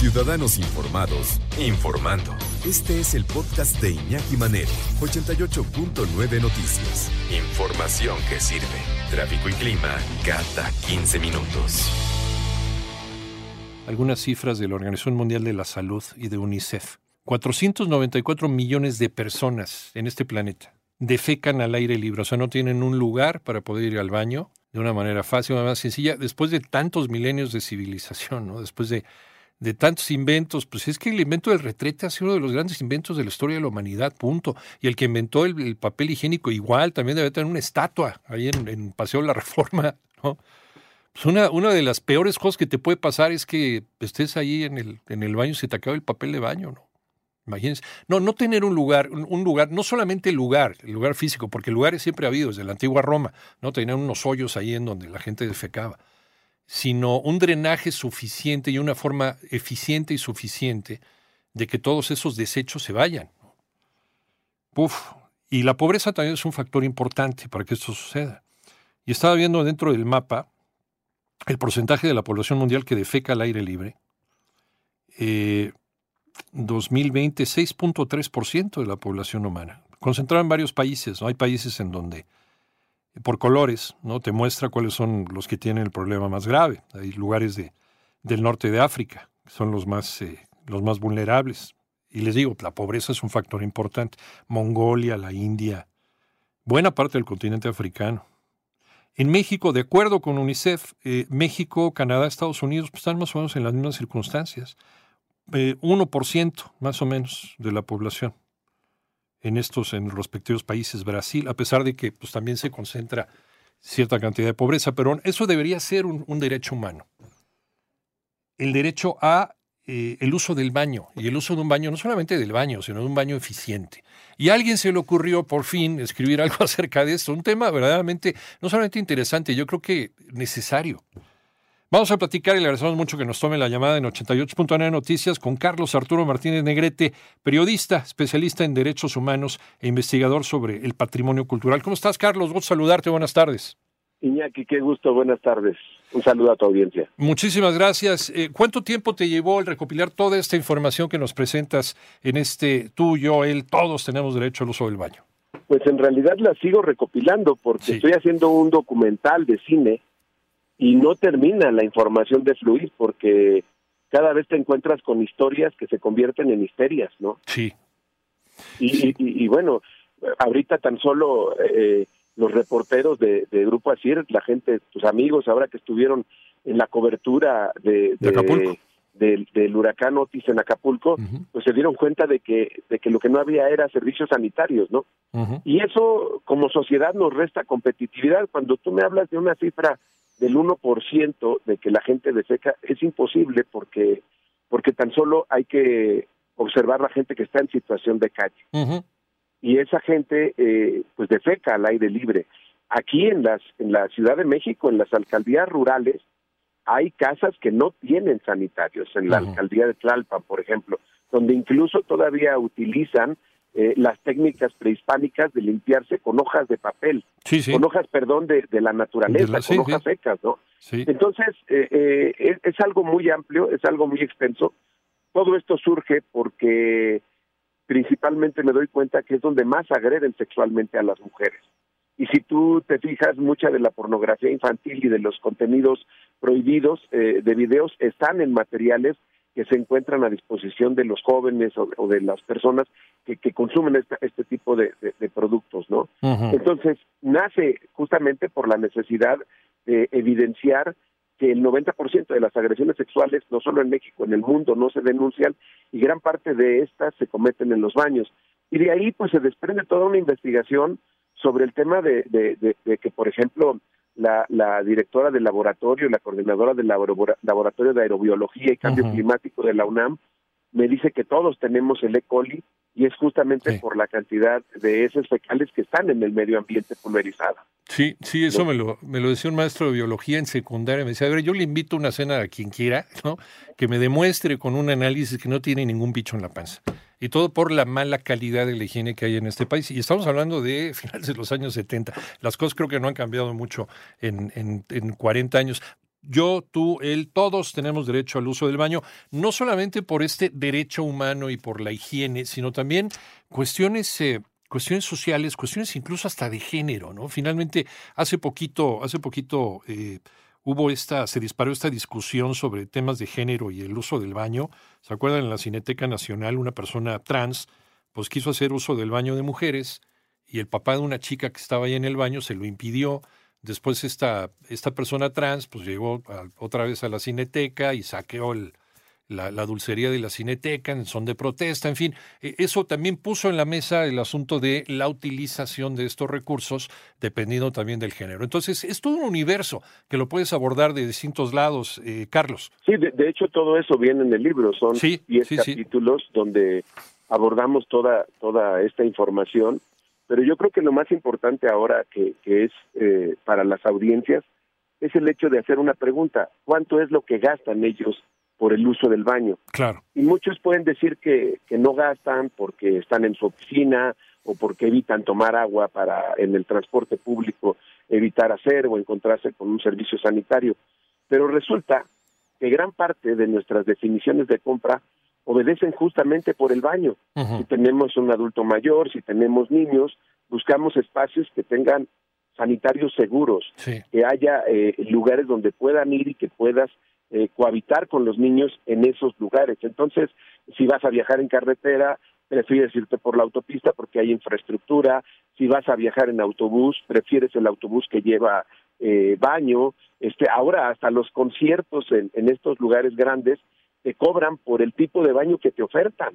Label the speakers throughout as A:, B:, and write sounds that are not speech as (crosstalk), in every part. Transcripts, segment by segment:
A: Ciudadanos Informados, informando. Este es el podcast de Iñaki Manero, 88.9 Noticias. Información que sirve. Tráfico y clima cada 15 minutos.
B: Algunas cifras de la Organización Mundial de la Salud y de UNICEF. 494 millones de personas en este planeta defecan al aire libre, o sea, no tienen un lugar para poder ir al baño de una manera fácil, una manera sencilla, después de tantos milenios de civilización, ¿no? después de, de tantos inventos, pues es que el invento del retrete ha sido uno de los grandes inventos de la historia de la humanidad, punto. Y el que inventó el, papel higiénico igual también debe tener una estatua ahí en, en Paseo de la Reforma, ¿no? Pues una, una de las peores cosas que te puede pasar es que estés ahí en el, en el baño y se te acabe el papel de baño, ¿no? Imagínense. No, no tener un lugar, un lugar, no solamente el lugar, el lugar físico, porque lugares siempre ha habido desde la antigua Roma, ¿no? Tenían unos hoyos ahí en donde la gente defecaba, sino un drenaje suficiente y una forma eficiente y suficiente de que todos esos desechos se vayan. Y la pobreza también es un factor importante para que esto suceda. Y estaba viendo dentro del mapa el porcentaje de la población mundial que defeca al aire libre. Eh, 2020 6.3% de la población humana, concentrada en varios países. ¿no? Hay países en donde, por colores, ¿no? te muestra cuáles son los que tienen el problema más grave. Hay lugares de, del norte de África, que son los más, eh, los más vulnerables. Y les digo, la pobreza es un factor importante. Mongolia, la India, buena parte del continente africano. En México, de acuerdo con UNICEF, eh, México, Canadá, Estados Unidos pues, están más o menos en las mismas circunstancias eh, 1% más o menos de la población en estos, en los respectivos países. Brasil, a pesar de que pues, también se concentra cierta cantidad de pobreza, pero eso debería ser un, derecho humano. El derecho a eh, el uso del baño, y el uso de un baño, no solamente del baño, sino de un baño eficiente. Y a alguien se le ocurrió por fin escribir (laughs) algo acerca de esto, un tema verdaderamente, no solamente interesante, yo creo que necesario. Vamos a platicar y le agradecemos mucho que nos tome la llamada en 88.9 Noticias con Carlos Arturo Martínez Negrete, periodista, especialista en derechos humanos e investigador sobre el patrimonio cultural. ¿Cómo estás, Carlos? Gusto saludarte. Buenas tardes.
C: Iñaki, qué gusto. Buenas tardes. Un saludo a tu audiencia.
B: Muchísimas gracias. Eh, ¿Cuánto tiempo te llevó el recopilar toda esta información que nos presentas en este tú, yo, él, todos tenemos derecho al uso del baño?
C: Pues en realidad la sigo recopilando porque estoy haciendo un documental de cine y no termina la información de fluir porque cada vez te encuentras con historias que se convierten en histerias, ¿no?
B: Sí.
C: Y, y, bueno, ahorita tan solo eh, los reporteros de, Grupo Asir, la gente, tus amigos, ahora que estuvieron en la cobertura de, del, huracán Otis en Acapulco, pues se dieron cuenta de que, de que lo que no había era servicios sanitarios, ¿no? Y eso como sociedad nos resta competitividad. Cuando tú me hablas de una cifra del 1% de que la gente defeca es imposible porque porque tan solo hay que observar la gente que está en situación de calle. Y esa gente eh, pues defeca al aire libre. Aquí en las en la Ciudad de México, en las alcaldías rurales, hay casas que no tienen sanitarios, en la alcaldía de Tlalpan, por ejemplo, donde incluso todavía utilizan eh, las técnicas prehispánicas de limpiarse con hojas de papel, con hojas, perdón, de, la naturaleza, con hojas secas, ¿no? Entonces, eh, eh, es, algo muy amplio, es algo muy extenso. Todo esto surge porque principalmente me doy cuenta que es donde más agreden sexualmente a las mujeres. Y si tú te fijas, mucha de la pornografía infantil y de los contenidos prohibidos de videos están en materiales que se encuentran a disposición de los jóvenes o, de las personas que, que consumen este tipo de, productos, ¿no? Entonces, nace justamente por la necesidad de evidenciar que el 90% de las agresiones sexuales, no solo en México, en el mundo, no se denuncian y gran parte de estas se cometen en los baños. Y de ahí, pues, se desprende toda una investigación sobre el tema de, de que, por ejemplo, la, la directora del laboratorio, la coordinadora del laboratorio de aerobiología y cambio climático de la UNAM, me dice que todos tenemos el E. coli y es justamente por la cantidad de heces fecales que están en el medio ambiente pulverizado.
B: Sí, sí, eso me, lo, me lo decía un maestro de biología en secundaria. Me decía, a ver, yo le invito una cena a quien quiera, ¿no? Que me demuestre con un análisis que no tiene ningún bicho en la panza y todo por la mala calidad de la higiene que hay en este país. Y estamos hablando de (laughs) finales de los años 70. Las cosas creo que no han cambiado mucho en, en, en 40 años. yo, tú, él, todos tenemos derecho al uso del baño, no solamente por este derecho humano y por la higiene, sino también cuestiones, eh, cuestiones sociales, cuestiones incluso hasta de género, ¿no? Finalmente, hace poquito, hace poquito eh, hubo esta, se disparó esta discusión sobre temas de género y el uso del baño. ¿Se acuerdan? En la Cineteca Nacional, una persona trans, pues quiso hacer uso del baño de mujeres y el papá de una chica que estaba ahí en el baño se lo impidió Después esta, esta persona trans pues llegó otra vez a la cineteca y saqueó la, dulcería de la cineteca en son de protesta, en fin, e, eso también puso en la mesa el asunto de la utilización de estos recursos dependiendo también del género. Entonces, es todo un universo que lo puedes abordar de distintos lados, eh, Carlos.
C: Sí, de, hecho todo eso viene en el libro, son 10 capítulos donde abordamos toda, toda esta información pero yo creo que lo más importante ahora que, es eh, para las audiencias es el hecho de hacer una pregunta, ¿cuánto es lo que gastan ellos por el uso del baño?
B: Claro.
C: Y muchos pueden decir que, que no gastan porque están en su oficina o porque evitan tomar agua para en el transporte público evitar hacer o encontrarse con un servicio sanitario. Pero resulta que gran parte de nuestras definiciones de compra obedecen justamente por el baño. Si tenemos un adulto mayor, si tenemos niños, buscamos espacios que tengan sanitarios seguros, que haya eh, lugares donde puedan ir y que puedas eh, cohabitar con los niños en esos lugares. Entonces, si vas a viajar en carretera, prefieres irte por la autopista porque hay infraestructura. Si vas a viajar en autobús, prefieres el autobús que lleva eh, baño. Este, ahora hasta los conciertos en, en estos lugares grandes te cobran por el tipo de baño que te ofertan.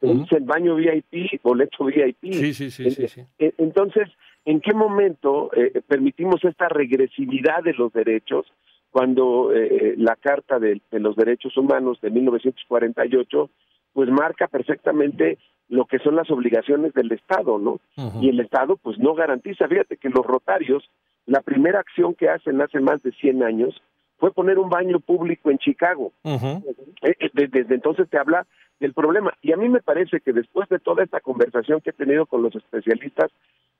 C: dicen baño VIP, boleto VIP.
B: Sí, sí, sí, sí,
C: e, Entonces, ¿en qué momento eh, permitimos esta regresividad de los derechos cuando eh, la Carta de, los Derechos Humanos de 1948 pues marca perfectamente lo que son las obligaciones del Estado, ¿no? Y el Estado pues no garantiza, fíjate que los rotarios, la primera acción que hacen hace más de 100 años fue poner un baño público en Chicago. Eh, eh, desde, entonces te habla del problema. Y a mí me parece que después de toda esta conversación que he tenido con los especialistas,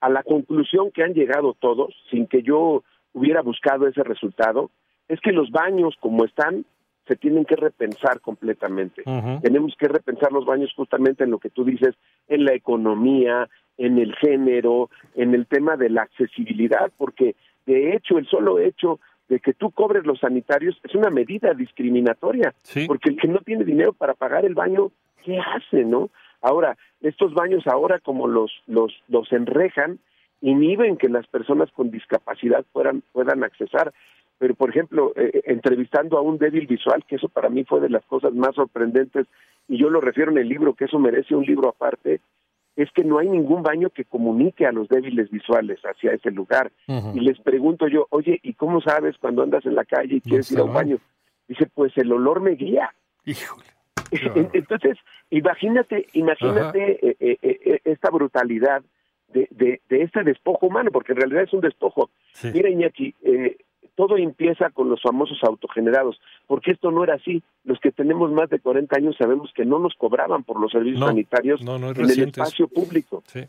C: a la conclusión que han llegado todos, sin que yo hubiera buscado ese resultado, es que los baños como están se tienen que repensar completamente. Tenemos que repensar los baños justamente en lo que tú dices, en la economía, en el género, en el tema de la accesibilidad, porque de hecho el solo hecho de que tú cobres los sanitarios es una medida discriminatoria, porque el que no tiene dinero para pagar el baño, ¿qué hace, no? Ahora, estos baños ahora como los los los enrejan, inhiben que las personas con discapacidad puedan puedan accesar. Pero, por ejemplo, eh, eh, entrevistando a un débil visual, que eso para mí fue de las cosas más sorprendentes, y yo lo refiero en el libro, que eso merece un libro aparte, es que no hay ningún baño que comunique a los débiles visuales hacia ese lugar. Y les pregunto yo, oye, ¿y cómo sabes cuando andas en la calle y quieres ir a un baño? Dice, pues el olor me guía.
B: Híjole. (laughs)
C: Entonces, imagínate, imagínate eh, eh, esta brutalidad de, de, de, este despojo humano, porque en realidad es un despojo. Mira, Iñaki, eh, todo empieza con los famosos autogenerados, porque esto no era así. Los que tenemos más de 40 años sabemos que no nos cobraban por los servicios sanitarios en el espacio público. Sí.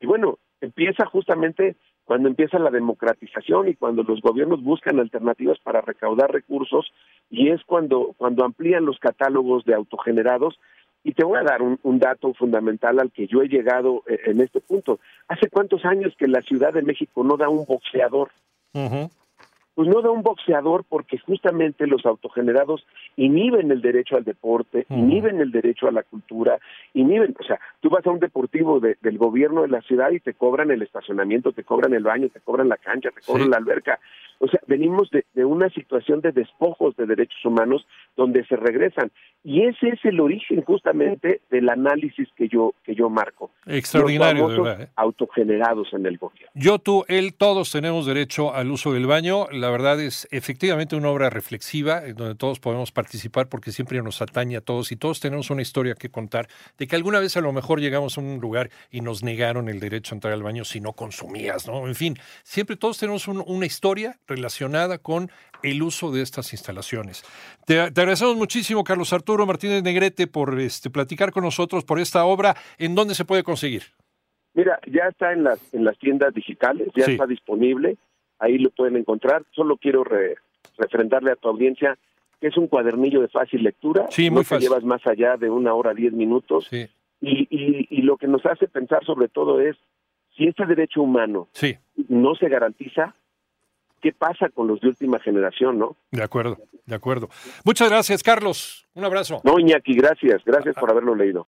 C: Y bueno, empieza justamente cuando empieza la democratización y cuando los gobiernos buscan alternativas para recaudar recursos y es cuando cuando amplían los catálogos de autogenerados y te voy a dar un, dato fundamental al que yo he llegado eh, en este punto. ¿Hace cuántos años que la Ciudad de México no da un boxeador? Mm-hmm. Pues no da un boxeador porque justamente los autogenerados inhiben el derecho al deporte, inhiben el derecho a la cultura, inhiben, o sea, tú vas a un deportivo del gobierno de la ciudad y te cobran el estacionamiento, te cobran el baño, te cobran la cancha, te cobran la alberca. O sea, venimos de, una situación de despojos de derechos humanos donde se regresan. Y ese es el origen justamente del análisis que yo, que yo marco.
B: Extraordinario, verdad. ¿eh?
C: Autogenerados en el gobierno.
B: Yo, tú, él, todos tenemos derecho al uso del baño. La verdad es efectivamente una obra reflexiva donde todos podemos participar porque siempre nos atañe a todos y todos tenemos una historia que contar de que alguna vez a lo mejor llegamos a un lugar y nos negaron el derecho a entrar al baño si no consumías, ¿no? En fin, siempre todos tenemos una historia relacionada con el uso de estas instalaciones. Te, agradecemos muchísimo, Carlos Arturo Martínez Negrete, por este, platicar con nosotros por esta obra. ¿En dónde se puede conseguir?
C: Mira, ya está en las, en las tiendas digitales, ya está disponible. Ahí lo pueden encontrar. Solo quiero refrendarle a tu audiencia que es un cuadernillo de fácil lectura,
B: sí, muy
C: no llevas más allá de una hora, diez minutos,
B: sí.
C: y, y, y lo que nos hace pensar sobre todo es, si este derecho humano
B: sí.
C: no se garantiza, ¿qué pasa con los de última generación, no?
B: De acuerdo, de acuerdo. Muchas gracias, Carlos. Un abrazo.
C: No, Iñaki, gracias. Gracias por haberlo leído.